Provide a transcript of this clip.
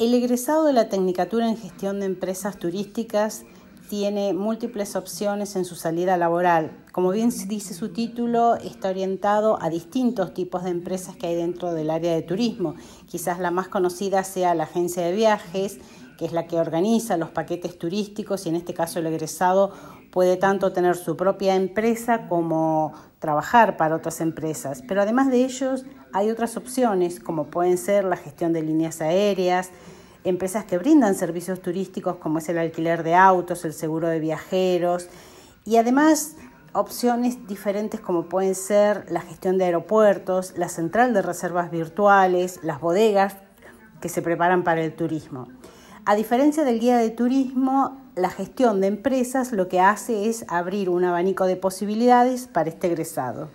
El egresado de la Tecnicatura en Gestión de Empresas Turísticas tiene múltiples opciones en su salida laboral. Como bien dice su título, está orientado a distintos tipos de empresas que hay dentro del área de turismo. Quizás la más conocida sea la agencia de viajes, que es la que organiza los paquetes turísticos y en este caso el egresado puede tanto tener su propia empresa como trabajar para otras empresas. Pero además de ellos hay otras opciones como pueden ser la gestión de líneas aéreas, empresas que brindan servicios turísticos como es el alquiler de autos, el seguro de viajeros y además opciones diferentes como pueden ser la gestión de aeropuertos, la central de reservas virtuales, las bodegas que se preparan para el turismo. A diferencia del guía de turismo, la gestión de empresas lo que hace es abrir un abanico de posibilidades para este egresado.